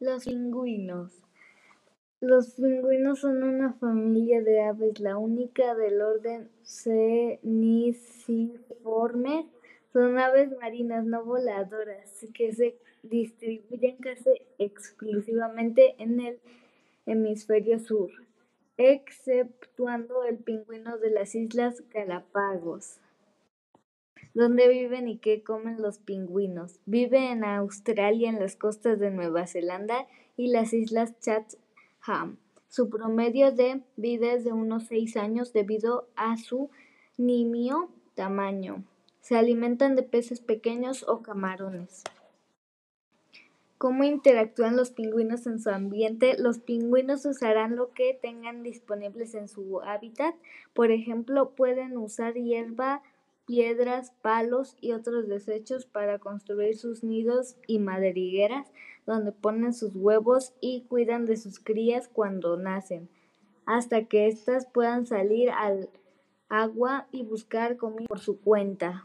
Los pingüinos. Los pingüinos son una familia de aves, la única del orden Ctenixiformes. Son aves marinas no voladoras que se distribuyen casi exclusivamente en el hemisferio sur, exceptuando el pingüino de las Islas Galápagos. ¿Dónde viven y qué comen los pingüinos? Vive en Australia, en las costas de Nueva Zelanda y las Islas Chatham. Su promedio de vida es de unos 6 años debido a su nimio tamaño. Se alimentan de peces pequeños o camarones. ¿Cómo interactúan los pingüinos en su ambiente? Los pingüinos usarán lo que tengan disponibles en su hábitat. Por ejemplo, pueden usar hierba, piedras, palos y otros desechos para construir sus nidos y madrigueras donde ponen sus huevos y cuidan de sus crías cuando nacen, hasta que éstas puedan salir al agua y buscar comida por su cuenta.